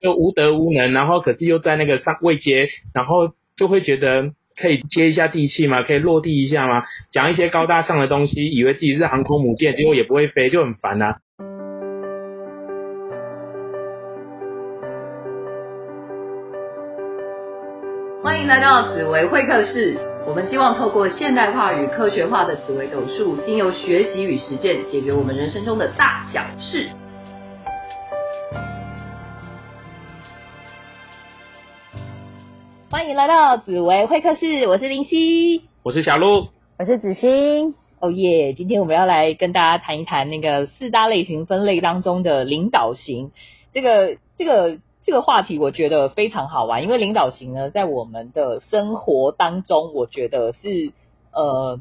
就无德无能，然后可是又在那个上位阶，然后就会觉得可以接一下地气吗？可以落地一下吗？讲一些高大上的东西，以为自己是航空母舰，结果也不会飞，就很烦呐。欢迎来到紫薇会客室。我们希望透过现代化与科学化的紫微斗数，经由学习与实践，解决我们人生中的大小事。欢迎来到紫薇会客室，我是林夕，我是小鹿，我是子欣。哦耶！今天我们要来跟大家谈一谈那个四大类型分类当中的领导型。这个这个。这个话题我觉得非常好玩，因为领导型呢，在我们的生活当中，我觉得是呃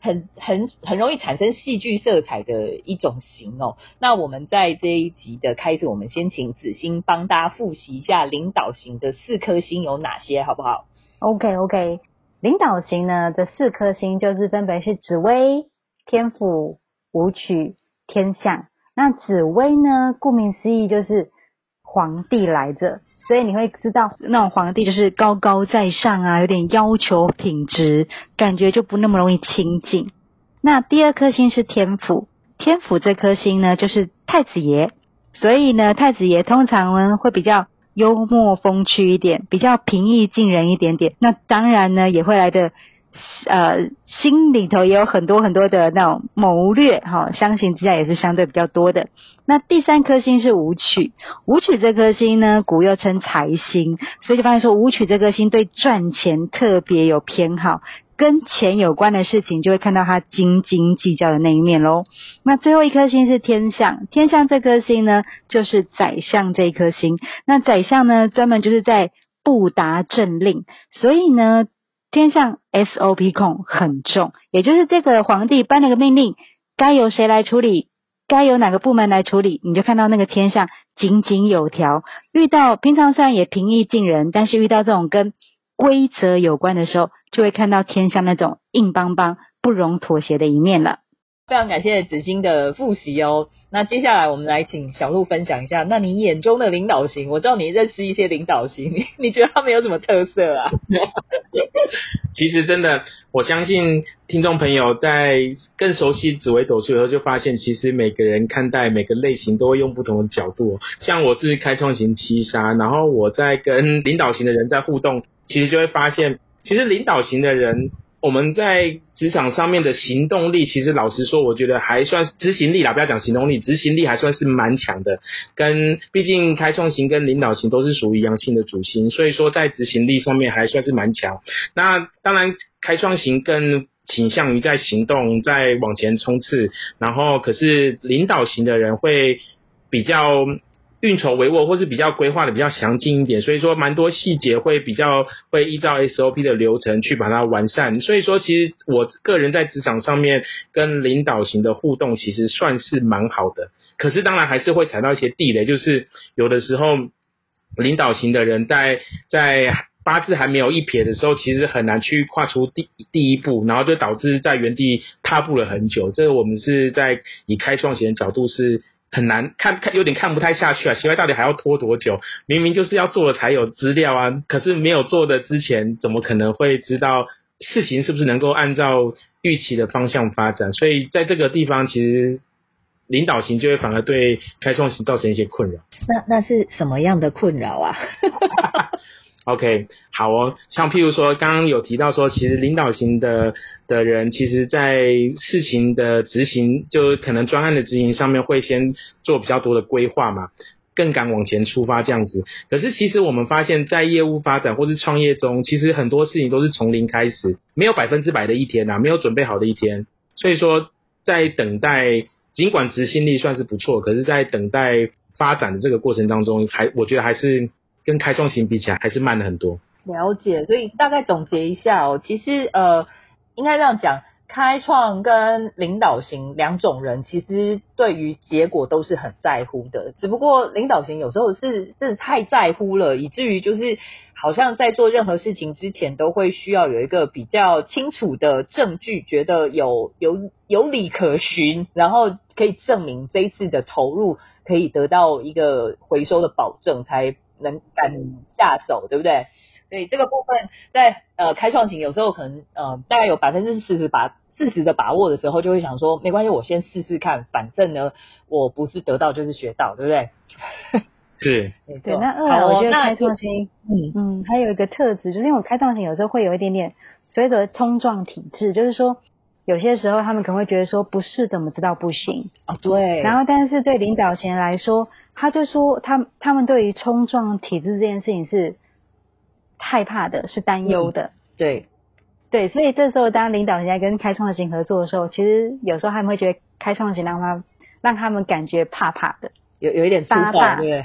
很很很容易产生戏剧色彩的一种型哦。那我们在这一集的开始，我们先请子欣帮大家复习一下领导型的四颗星有哪些，好不好？OK OK，领导型呢的四颗星就是分别是紫薇、天府、武曲、天象。那紫薇呢，顾名思义就是。皇帝来着，所以你会知道那种皇帝就是高高在上啊，有点要求品质，感觉就不那么容易亲近。那第二颗星是天府，天府这颗星呢就是太子爷，所以呢太子爷通常呢会比较幽默风趣一点，比较平易近人一点点。那当然呢也会来的。呃，心里头也有很多很多的那种谋略哈，相形之下也是相对比较多的。那第三颗星是武曲，武曲这颗星呢，古又称财星，所以就发现说武曲这颗星对赚钱特别有偏好，跟钱有关的事情就会看到他斤斤计较的那一面喽。那最后一颗星是天象，天象这颗星呢，就是宰相这一颗星。那宰相呢，专门就是在布达政令，所以呢。天上 SOP 控很重，也就是这个皇帝颁了个命令，该由谁来处理，该由哪个部门来处理，你就看到那个天上井井有条。遇到平常虽然也平易近人，但是遇到这种跟规则有关的时候，就会看到天上那种硬邦邦、不容妥协的一面了。非常感谢子欣的复习哦。那接下来我们来请小鹿分享一下，那你眼中的领导型，我知道你认识一些领导型，你你觉得他们有什么特色啊？其实真的，我相信听众朋友在更熟悉紫微斗数以后，就发现其实每个人看待每个类型都会用不同的角度。像我是开创型七杀，然后我在跟领导型的人在互动，其实就会发现，其实领导型的人。我们在职场上面的行动力，其实老实说，我觉得还算执行力啦，不要讲行动力，执行力还算是蛮强的。跟毕竟开创型跟领导型都是属于阳性的主星，所以说在执行力上面还算是蛮强。那当然，开创型更倾向于在行动，在往前冲刺，然后可是领导型的人会比较。运筹帷幄，或是比较规划的比较详尽一点，所以说蛮多细节会比较会依照 SOP 的流程去把它完善。所以说，其实我个人在职场上面跟领导型的互动，其实算是蛮好的。可是当然还是会踩到一些地雷，就是有的时候领导型的人在在八字还没有一撇的时候，其实很难去跨出第第一步，然后就导致在原地踏步了很久。这个我们是在以开创型的角度是。很难看看有点看不太下去啊！奇怪，到底还要拖多久？明明就是要做了才有资料啊，可是没有做的之前，怎么可能会知道事情是不是能够按照预期的方向发展？所以在这个地方，其实领导型就会反而对开创型造成一些困扰。那那是什么样的困扰啊 ？OK，好哦。像譬如说，刚刚有提到说，其实领导型的的人，其实在事情的执行，就可能专案的执行上面，会先做比较多的规划嘛，更敢往前出发这样子。可是其实我们发现，在业务发展或是创业中，其实很多事情都是从零开始，没有百分之百的一天呐，没有准备好的一天。所以说，在等待，尽管执行力算是不错，可是，在等待发展的这个过程当中，还我觉得还是。跟开创型比起来，还是慢了很多。了解，所以大概总结一下哦，其实呃，应该这样讲，开创跟领导型两种人，其实对于结果都是很在乎的。只不过领导型有时候是真的太在乎了，以至于就是好像在做任何事情之前，都会需要有一个比较清楚的证据，觉得有有有理可循，然后可以证明这一次的投入可以得到一个回收的保证，才。能敢下手，对不对？所以这个部分在呃开创型有时候可能呃大概有百分之四十把四十的把握的时候，就会想说没关系，我先试试看，反正呢我不是得到就是学到，对不对？是，对。那二来我觉得开创型，嗯嗯，还有一个特质，就是因为我开创型有时候会有一点点所谓的冲撞体质，就是说有些时候他们可能会觉得说不是怎么知道不行啊，对。然后但是对领导型来说，他就说他他们对于冲撞体制这件事情是。害怕的是担忧的，对，对，所以这时候当领导人家跟开创型合作的时候，其实有时候他们会觉得开创型让他让他们感觉怕怕的，有有一点粗暴，对，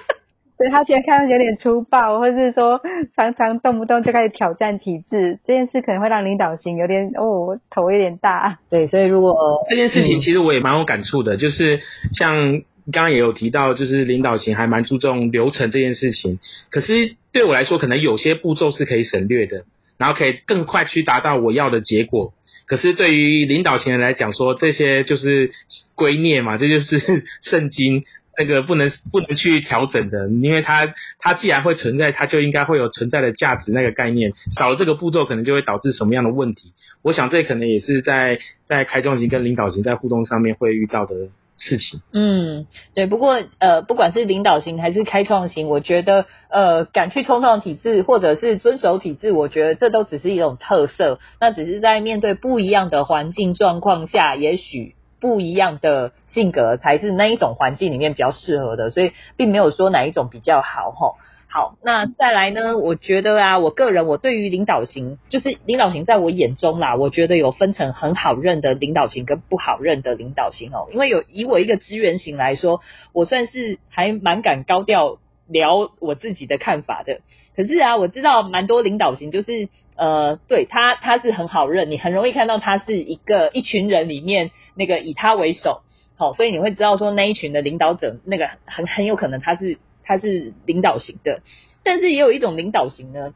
对他觉得开创有点粗暴，或者是说常常动不动就开始挑战体制，这件事可能会让领导型有点哦头有点大，对，所以如果这件事情其实我也蛮有感触的，就是像。刚刚也有提到，就是领导型还蛮注重流程这件事情。可是对我来说，可能有些步骤是可以省略的，然后可以更快去达到我要的结果。可是对于领导型人来讲，说这些就是圭臬嘛，这就是圣经，那个不能不能去调整的，因为它它既然会存在，它就应该会有存在的价值那个概念。少了这个步骤，可能就会导致什么样的问题？我想这可能也是在在开创型跟领导型在互动上面会遇到的。事情，嗯，对，不过呃，不管是领导型还是开创型，我觉得呃，敢去冲撞体制或者是遵守体制，我觉得这都只是一种特色。那只是在面对不一样的环境状况下，也许不一样的性格才是那一种环境里面比较适合的，所以并没有说哪一种比较好哈。好，那再来呢？我觉得啊，我个人我对于领导型，就是领导型，在我眼中啦，我觉得有分成很好认的领导型跟不好认的领导型哦。因为有以我一个资源型来说，我算是还蛮敢高调聊我自己的看法的。可是啊，我知道蛮多领导型，就是呃，对他他是很好认，你很容易看到他是一个一群人里面那个以他为首，好，所以你会知道说那一群的领导者，那个很很有可能他是。他是领导型的，但是也有一种领导型呢，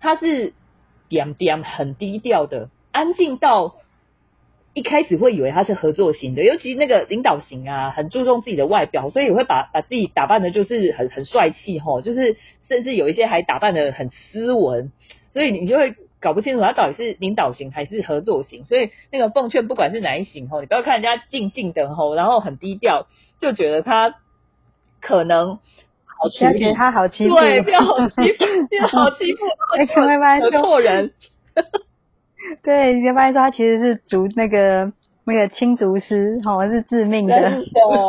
他是点点很低调的，安静到一开始会以为他是合作型的，尤其那个领导型啊，很注重自己的外表，所以会把把自己打扮的就是很很帅气吼，就是甚至有一些还打扮的很斯文，所以你就会搞不清楚他到底是领导型还是合作型。所以那个奉劝，不管是哪一型吼，你不要看人家静静的吼，然后很低调，就觉得他可能。觉得他好欺负，对，不要好欺负，变好欺负，得错人。对，你发现说他其实是竹那个那个青竹师，好像是致命的。真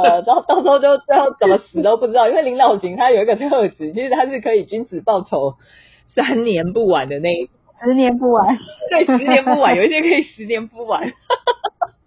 的，然后到时候就最后怎么死都不知道，因为林老型他有一个特质，其实他是可以君子报仇三年不晚的那一十年不晚，对，十年不晚，有一些可以十年不晚。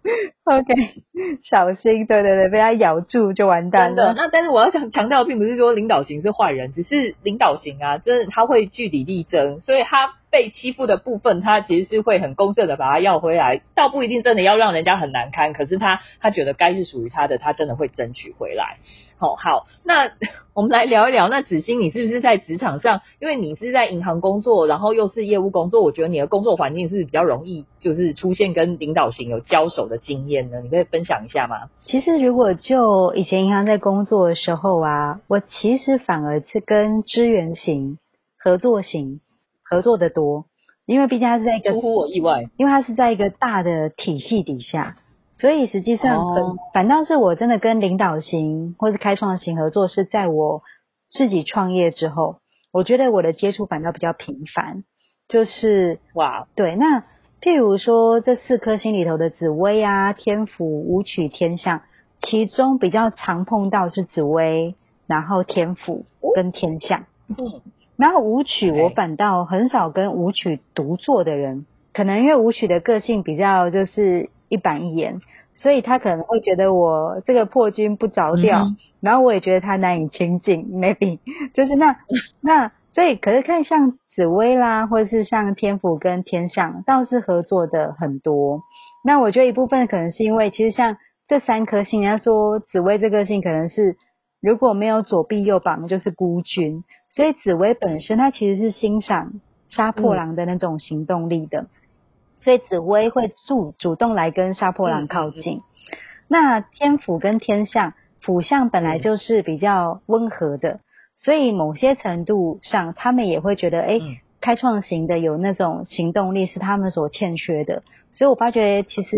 OK，小心，对对对，被他咬住就完蛋了。那但是我要想强调，并不是说领导型是坏人，只是领导型啊，真的他会据理力争，所以他被欺负的部分，他其实是会很公正的把他要回来，倒不一定真的要让人家很难堪，可是他他觉得该是属于他的，他真的会争取回来。好，好，那我们来聊一聊。那子欣，你是不是在职场上？因为你是在银行工作，然后又是业务工作，我觉得你的工作环境是比较容易，就是出现跟领导型有交手的经验呢。你可以分享一下吗？其实，如果就以前银行在工作的时候啊，我其实反而是跟支援型、合作型合作的多，因为毕竟它是在一个出乎我意外，因为它是在一个大的体系底下。所以实际上，反反倒是我真的跟领导型或是开创型合作，是在我自己创业之后，我觉得我的接触反倒比较频繁。就是哇，对，那譬如说这四颗星里头的紫薇啊、天府、武曲、天象，其中比较常碰到是紫薇，然后天府跟天象。嗯，然后舞曲我反倒很少跟舞曲独坐的人，可能因为舞曲的个性比较就是。一板一眼，所以他可能会觉得我这个破军不着调，然后我也觉得他难以亲近，maybe 就是那 那所以可是看像紫薇啦，或者是像天府跟天象，倒是合作的很多。那我觉得一部分可能是因为，其实像这三颗星，人家说紫薇这颗星可能是如果没有左臂右膀，就是孤军，所以紫薇本身它其实是欣赏杀破狼的那种行动力的。所以紫薇会主主动来跟杀破狼靠近。那天府跟天象，府相本来就是比较温和的，所以某些程度上，他们也会觉得，哎、嗯开创型的有那种行动力是他们所欠缺的。所以我发觉其实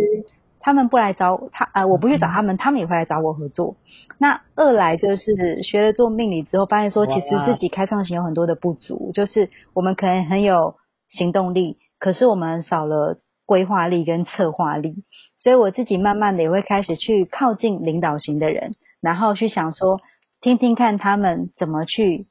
他们不来找他，呃，我不去找他们，他们也会来找我合作。那二来就是学了做命理之后，发现说其实自己开创型有很多的不足，就是我们可能很有行动力，可是我们少了规划力跟策划力。所以我自己慢慢的也会开始去靠近领导型的人，然后去想说，听听看他们怎么去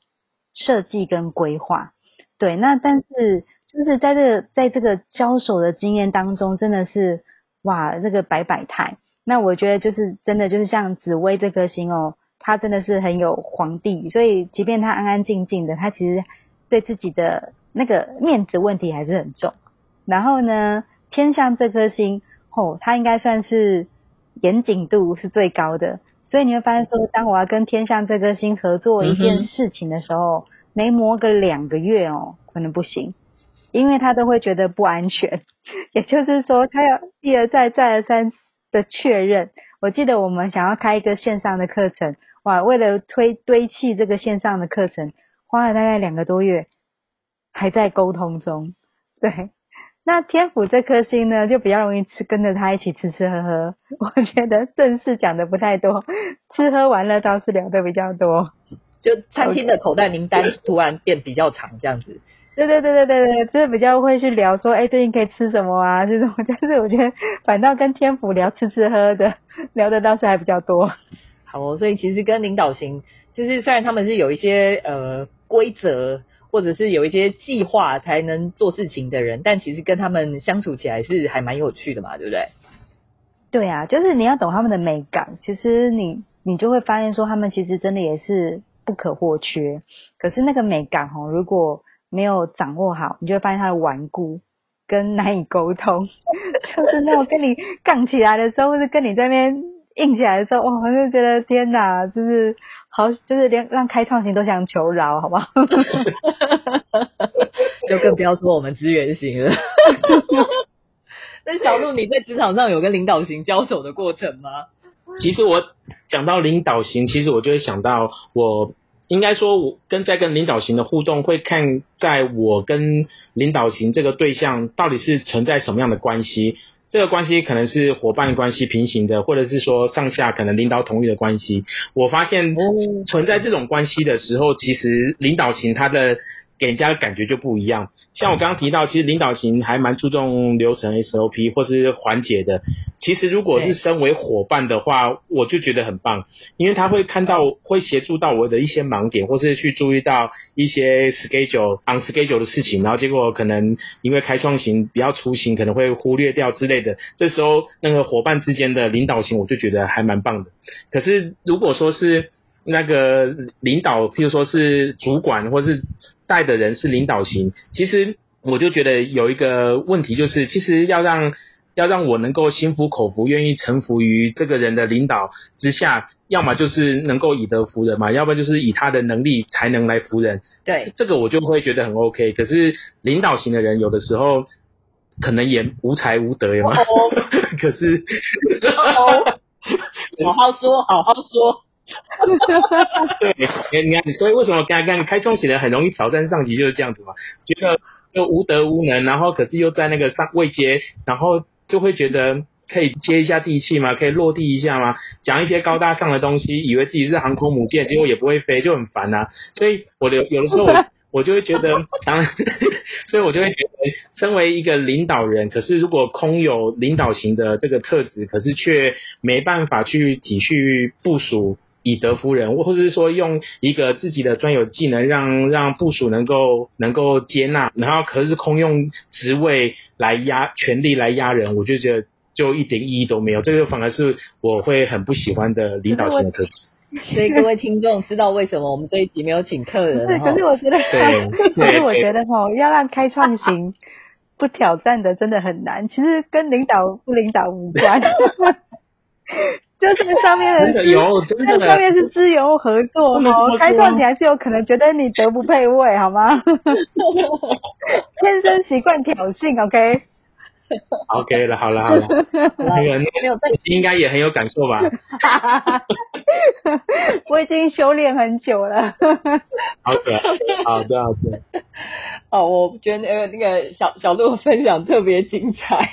设计跟规划。对，那但是就是在这个在这个交手的经验当中，真的是哇，这个百百态。那我觉得就是真的就是像紫薇这颗星哦，他真的是很有皇帝，所以即便他安安静静的，他其实对自己的那个面子问题还是很重。然后呢，天象这颗星，哦，它应该算是严谨度是最高的，所以你会发现说，当我要跟天象这颗星合作一件事情的时候，没磨个两个月哦，可能不行，因为他都会觉得不安全。也就是说，他要一而再、再而三的确认。我记得我们想要开一个线上的课程，哇，为了推堆砌这个线上的课程，花了大概两个多月，还在沟通中。对，那天府这颗星呢，就比较容易吃，跟着他一起吃吃喝喝。我觉得正事讲的不太多，吃喝玩乐倒是聊的比较多。就餐厅的口袋名单突然变比较长，这样子。对对对对对对，就是比较会去聊说，哎，最近可以吃什么啊？这种，就是我觉得反倒跟天府聊吃吃喝的，聊的倒是还比较多。好哦，所以其实跟领导型，就是虽然他们是有一些呃规则，或者是有一些计划才能做事情的人，但其实跟他们相处起来是还蛮有趣的嘛，对不对？对啊，就是你要懂他们的美感，其实你你就会发现说，他们其实真的也是不可或缺。可是那个美感哦，如果没有掌握好，你就会发现他的顽固跟难以沟通。就是那种跟你杠起来的时候，或者跟你这边硬起来的时候，哇，我就觉得天哪，就是好，就是连让开创型都想求饶，好不好？就更不要说我们资源型了。那小鹿，你在职场上有跟领导型交手的过程吗？其实我讲到领导型，其实我就会想到我。应该说，我跟在跟领导型的互动，会看在我跟领导型这个对象到底是存在什么样的关系。这个关系可能是伙伴关系平行的，或者是说上下可能领导同意的关系。我发现存在这种关系的时候，其实领导型他的给人家的感觉就不一样。像我刚刚提到，其实领导型还蛮注重流程 SOP 或是环节的。其实如果是身为伙伴的话，我就觉得很棒，因为他会看到，会协助到我的一些盲点，或是去注意到一些 schedule on schedule 的事情，然后结果可能因为开创型比较粗心，可能会忽略掉之类的。这时候那个伙伴之间的领导型，我就觉得还蛮棒的。可是如果说是那个领导，譬如说是主管或是带的人是领导型，其实我就觉得有一个问题，就是其实要让要让我能够心服口服，愿意臣服于这个人的领导之下，要么就是能够以德服人嘛，要不然就是以他的能力才能来服人。对，这个我就会觉得很 OK。可是领导型的人有的时候可能也无才无德嘛，哦 可是哦，好好说，好好说。对，你看，所以为什么刚刚开创型人很容易挑战上级，就是这样子嘛？觉得就无德无能，然后可是又在那个上位阶，然后就会觉得可以接一下地气嘛，可以落地一下嘛，讲一些高大上的东西，以为自己是航空母舰，结果也不会飞，就很烦呐、所以我的有的时候我我就会觉得，当 所以我就会觉得，身为一个领导人，可是如果空有领导型的这个特质，可是却没办法去体恤部署。以德服人，或者是说用一个自己的专有技能让让部署能够能够接纳，然后可是空用职位来压权力来压人，我就觉得就一点意义都没有。这个反而是我会很不喜欢的领导型的特质。所以各位听众知道为什么我们这一集没有请客人对，可是我觉得，对 可是我觉得哈，要让开创型 不挑战的真的很难。其实跟领导不领导无关，就这个上面真的的资有真的那上面是资源合作哦，开创你还是有可能觉得你德不配位，好吗？天生习惯挑衅，OK？OK 了，好了好了，那个那个应该也很有感受吧？我已经修炼很久了。好的，好的，好的。哦，我觉得那个那个小小鹿分享特别精彩，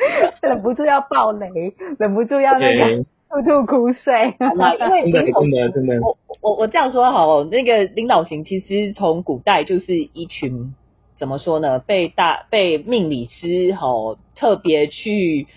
忍不住要爆雷，忍不住要那个吐吐苦水。那因为真的真的真的，我我我这样说好，那个领导型其实从古代就是一群。怎么说呢？被大被命理师吼特别去，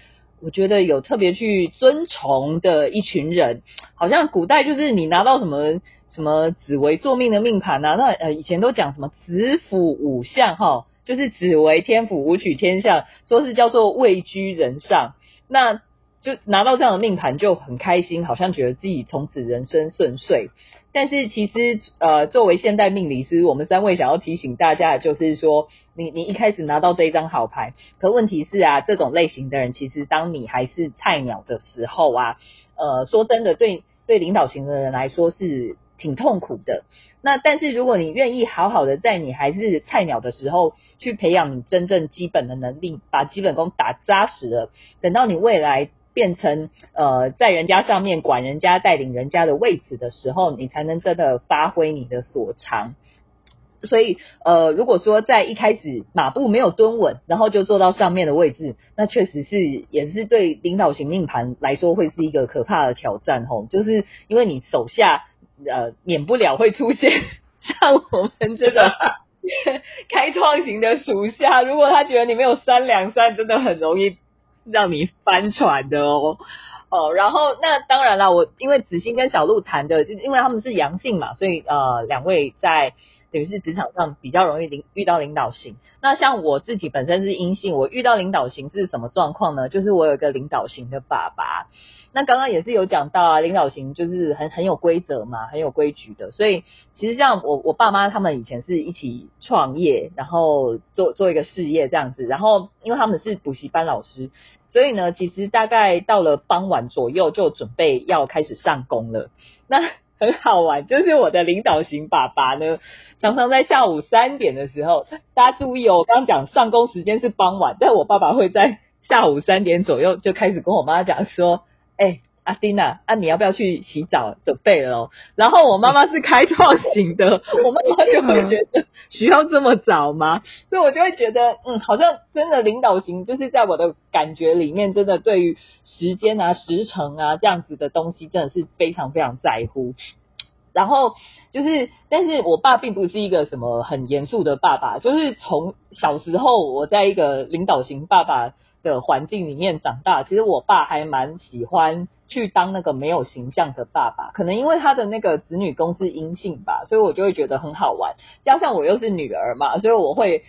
我觉得有特别去尊崇的一群人，好像古代就是你拿到什么什么紫薇做命的命盘啊，那呃以前都讲什么子府五相哈，就是紫微天府武曲天相，说是叫做位居人上，那就拿到这样的命盘就很开心，好像觉得自己从此人生顺遂。但是其实，呃，作为现代命理师，我们三位想要提醒大家的就是说，你你一开始拿到这一张好牌，可问题是啊，这种类型的人，其实当你还是菜鸟的时候啊，呃，说真的，对对领导型的人来说是挺痛苦的。那但是如果你愿意好好的在你还是菜鸟的时候，去培养你真正基本的能力，把基本功打扎实了，等到你未来。变成呃，在人家上面管人家、带领人家的位置的时候，你才能真的发挥你的所长。所以呃，如果说在一开始马步没有蹲稳，然后就坐到上面的位置，那确实是也是对领导型命盘来说会是一个可怕的挑战吼。就是因为你手下呃，免不了会出现 像我们这个 开创型的属下，如果他觉得你没有三两三，真的很容易。让你翻船的哦，哦，然后那当然了，我因为子欣跟小鹿谈的，就是因为他们是阳性嘛，所以呃，两位在等于是职场上比较容易领遇到领导型。那像我自己本身是阴性，我遇到领导型是什么状况呢？就是我有一个领导型的爸爸。那刚刚也是有讲到啊，领导型就是很很有规则嘛，很有规矩的。所以其实像我我爸妈他们以前是一起创业，然后做做一个事业这样子。然后因为他们是补习班老师，所以呢，其实大概到了傍晚左右就准备要开始上工了。那很好玩，就是我的领导型爸爸呢，常常在下午三点的时候，大家注意哦，我刚讲上工时间是傍晚，但我爸爸会在下午三点左右就开始跟我妈讲说。哎，阿丁娜，啊，你要不要去洗澡准备了？然后我妈妈是开创型的，我妈妈就会觉得需要这么早吗？所以我就会觉得，嗯，好像真的领导型，就是在我的感觉里面，真的对于时间啊、时程啊这样子的东西，真的是非常非常在乎。然后就是，但是我爸并不是一个什么很严肃的爸爸，就是从小时候我在一个领导型爸爸。的环境里面长大，其实我爸还蛮喜欢去当那个没有形象的爸爸，可能因为他的那个子女宫是阴性吧，所以我就会觉得很好玩。加上我又是女儿嘛，所以我会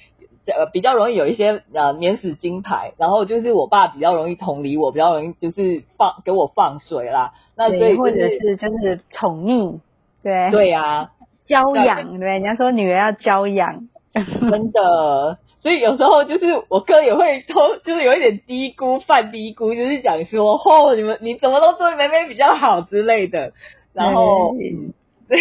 呃比较容易有一些呃免死金牌，然后就是我爸比较容易同理我，比较容易就是放给我放水啦。那所以或者是就是宠溺，对对呀，教养对，人家说女儿要教养，真的。所以有时候就是我哥也会偷，就是有一点低估、犯低估，就是讲说，哦，你们你怎么都对妹妹比较好之类的。然后，对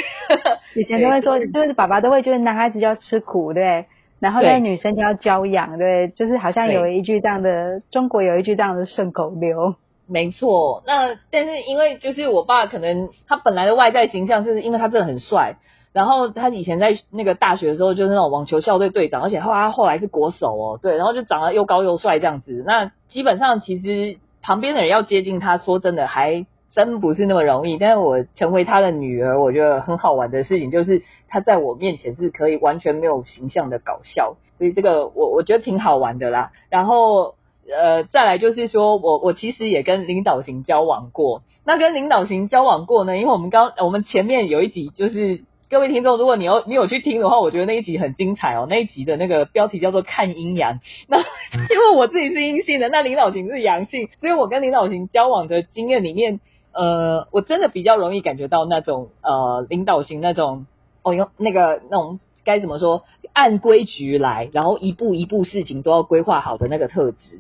以前都会说，就是爸爸都会觉得男孩子就要吃苦，对，然后那女生就要娇养，对，就是好像有一句这样的，中国有一句这样的顺口溜。没错，那但是因为就是我爸可能他本来的外在形象，就是因为他真的很帅。然后他以前在那个大学的时候就是那种网球校队队长，而且后他后来是国手哦，对，然后就长得又高又帅这样子。那基本上其实旁边的人要接近他，说真的还真不是那么容易。但是我成为他的女儿，我觉得很好玩的事情就是他在我面前是可以完全没有形象的搞笑，所以这个我我觉得挺好玩的啦。然后呃再来就是说我我其实也跟领导型交往过，那跟领导型交往过呢，因为我们刚我们前面有一集就是。各位听众，如果你有你有去听的话，我觉得那一集很精彩哦。那一集的那个标题叫做“看阴阳”。那因为我自己是阴性的，那领导型是阳性，所以我跟领导型交往的经验里面，呃，我真的比较容易感觉到那种呃领导型那种哦，用那个那种该怎么说，按规矩来，然后一步一步事情都要规划好的那个特质。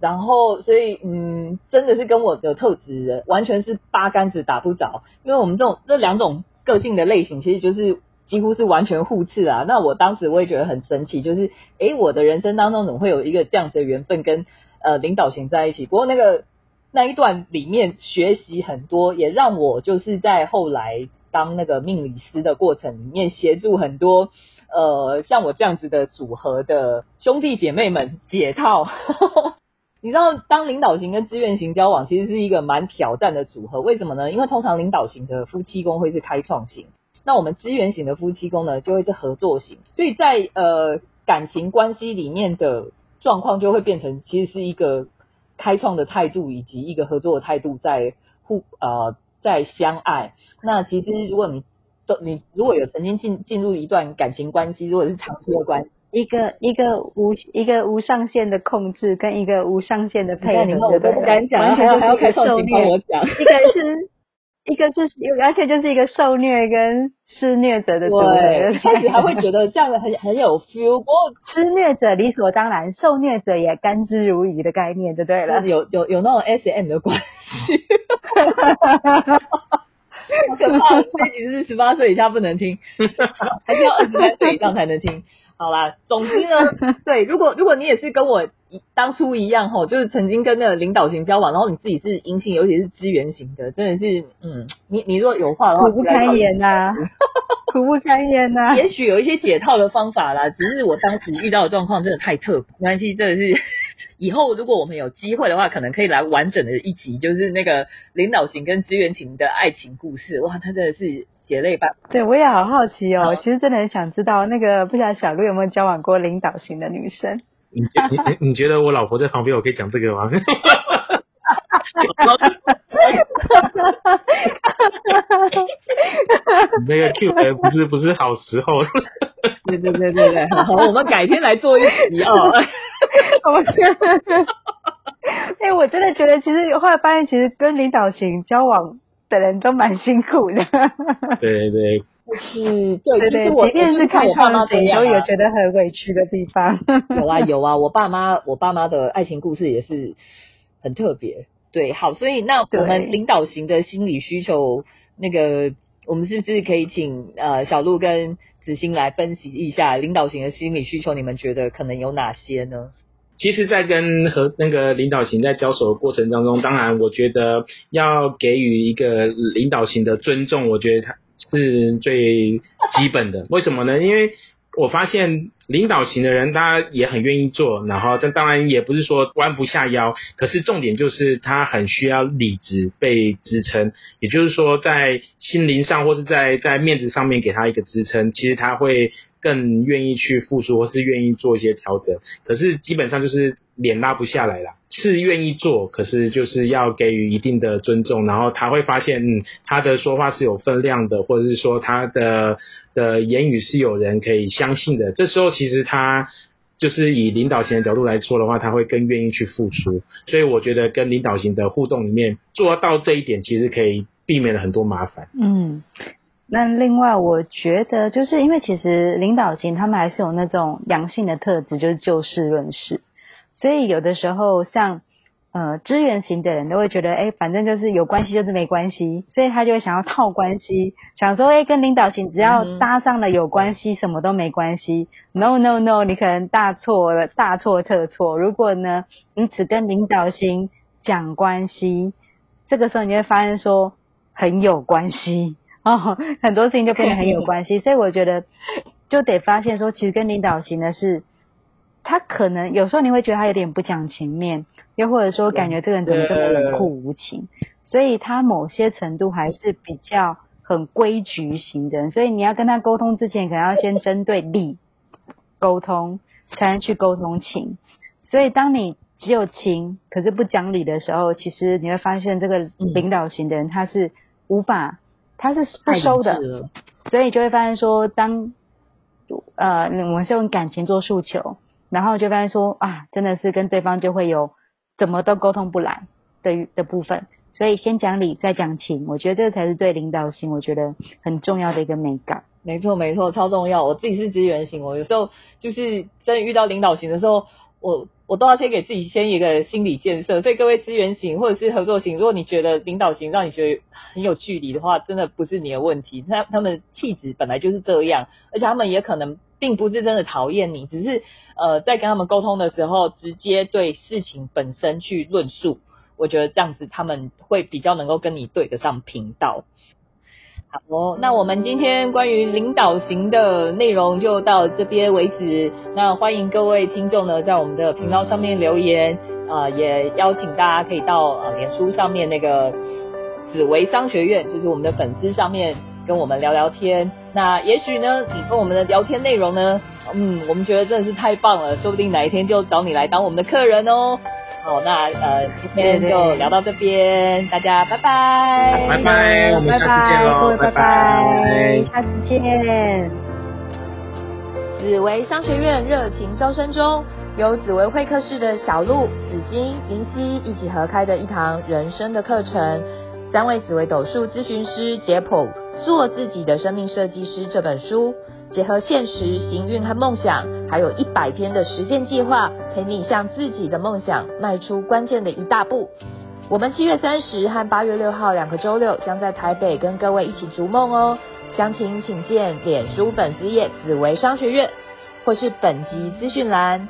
然后，所以嗯，真的是跟我的特质完全是八竿子打不着，因为我们这种这两种。个性的类型其实就是几乎是完全互斥啊。那我当时我也觉得很神奇，就是诶，我的人生当中怎么会有一个这样子的缘分跟呃领导型在一起？不过那个那一段里面学习很多，也让我就是在后来当那个命理师的过程里面协助很多呃像我这样子的组合的兄弟姐妹们解套。你知道，当领导型跟资源型交往，其实是一个蛮挑战的组合。为什么呢？因为通常领导型的夫妻宫会是开创型，那我们资源型的夫妻宫呢，就会是合作型。所以在呃感情关系里面的状况，就会变成其实是一个开创的态度，以及一个合作的态度在互呃在相爱。那其实如果你都你如果有曾经进进入一段感情关系，如果是长期的关系。一个一个无一个无上限的控制，跟一个无上限的配合，我都不敢讲，完全还要开受虐。我讲，一个是一个就是，而且就是一个受虐跟施虐者的组合。开始还会觉得这样的很很有 feel，不过 施虐者理所当然，受虐者也甘之如饴的概念，就对了。有有有那种 S M 的关系，好可怕！这集是十八岁以下不能听，还是要二十三岁以上才能听。好啦，总之呢，对，如果如果你也是跟我当初一样吼，就是曾经跟那个领导型交往，然后你自己是阴性，尤其是资源型的，真的是，嗯，你你如果有话的话，苦不堪言呐，苦不堪言呐。也许有一些解套的方法啦，只是我当时遇到的状况真的太特，没关系，真的是 以后如果我们有机会的话，可能可以来完整的一集，就是那个领导型跟资源型的爱情故事，哇，他真的是。姐类吧，对我也好好奇哦。其实真的很想知道，那个不晓得小鹿有没有交往过领导型的女生？你你你觉得我老婆在旁边，我可以讲这个吗？那个 Q 不是不是好时候。对对对对对，好，我们改天来做一集哦。我天！哎，我真的觉得，其实后来发现，其实跟领导型交往。的人都蛮辛苦的，对对，就是对对，即便是看创型，都有觉得很委屈的地方。有啊有啊，我爸妈我爸妈的爱情故事也是很特别。对，好，所以那我们领导型的心理需求，那个我们是不是可以请呃小鹿跟子欣来分析一下领导型的心理需求？你们觉得可能有哪些呢？其实，在跟和那个领导型在交手的过程当中，当然，我觉得要给予一个领导型的尊重，我觉得他是最基本的。为什么呢？因为我发现领导型的人，他也很愿意做，然后这当然也不是说弯不下腰，可是重点就是他很需要理智被支撑，也就是说在心灵上或是在在面子上面给他一个支撑，其实他会更愿意去付出或是愿意做一些调整，可是基本上就是脸拉不下来了。是愿意做，可是就是要给予一定的尊重，然后他会发现，嗯，他的说话是有分量的，或者是说他的的言语是有人可以相信的。这时候其实他就是以领导型的角度来说的话，他会更愿意去付出。所以我觉得跟领导型的互动里面做到这一点，其实可以避免了很多麻烦。嗯，那另外我觉得就是因为其实领导型他们还是有那种阳性的特质，就是就事论事。所以有的时候，像呃支援型的人都会觉得，哎，反正就是有关系就是没关系，所以他就会想要套关系，想说，哎，跟领导型只要搭上了有关系，什么都没关系。No No No，你可能大错了，大错特错。如果呢，你只跟领导型讲关系，这个时候你会发现说很有关系 哦，很多事情就变得很有关系。所以我觉得就得发现说，其实跟领导型的是。他可能有时候你会觉得他有点不讲情面，又或者说感觉这个人怎么这么冷酷无情，所以他某些程度还是比较很规矩型的人。所以你要跟他沟通之前，可能要先针对理沟通，才能去沟通情。所以当你只有情，可是不讲理的时候，其实你会发现这个领导型的人他是无法，他是不收的。所以就会发现说，当呃我们是用感情做诉求。然后就发现说啊，真的是跟对方就会有怎么都沟通不来的的部分，所以先讲理再讲情，我觉得这个才是对领导型我觉得很重要的一个美感。没错没错，超重要。我自己是资源型，我有时候就是真遇到领导型的时候，我我都要先给自己先一个心理建设。所以各位资源型或者是合作型，如果你觉得领导型让你觉得很有距离的话，真的不是你的问题，他他们气质本来就是这样，而且他们也可能并不是真的讨厌你，只是呃在跟他们沟通的时候，直接对事情本身去论述。我觉得这样子他们会比较能够跟你对得上频道。好，哦那我们今天关于领导型的内容就到这边为止。那欢迎各位听众呢，在我们的频道上面留言，啊，也邀请大家可以到呃脸书上面那个紫薇商学院，就是我们的粉丝上面跟我们聊聊天。那也许呢，你跟我们的聊天内容呢，嗯，我们觉得真的是太棒了，说不定哪一天就找你来当我们的客人哦。好，那呃，今天就聊到这边，大家拜拜，拜拜，我们下次见喽，拜拜，下次见。紫薇商学院热情招生中，由紫薇会客室的小鹿、紫金、银溪一起合开的一堂人生的课程，三位紫薇斗数咨询师解剖《做自己的生命设计师》这本书。结合现实、行运和梦想，还有一百天的实践计划，陪你向自己的梦想迈出关键的一大步。我们七月三十和八月六号两个周六将在台北跟各位一起逐梦哦。详情请见脸书粉丝页紫薇商学院，或是本集资讯栏。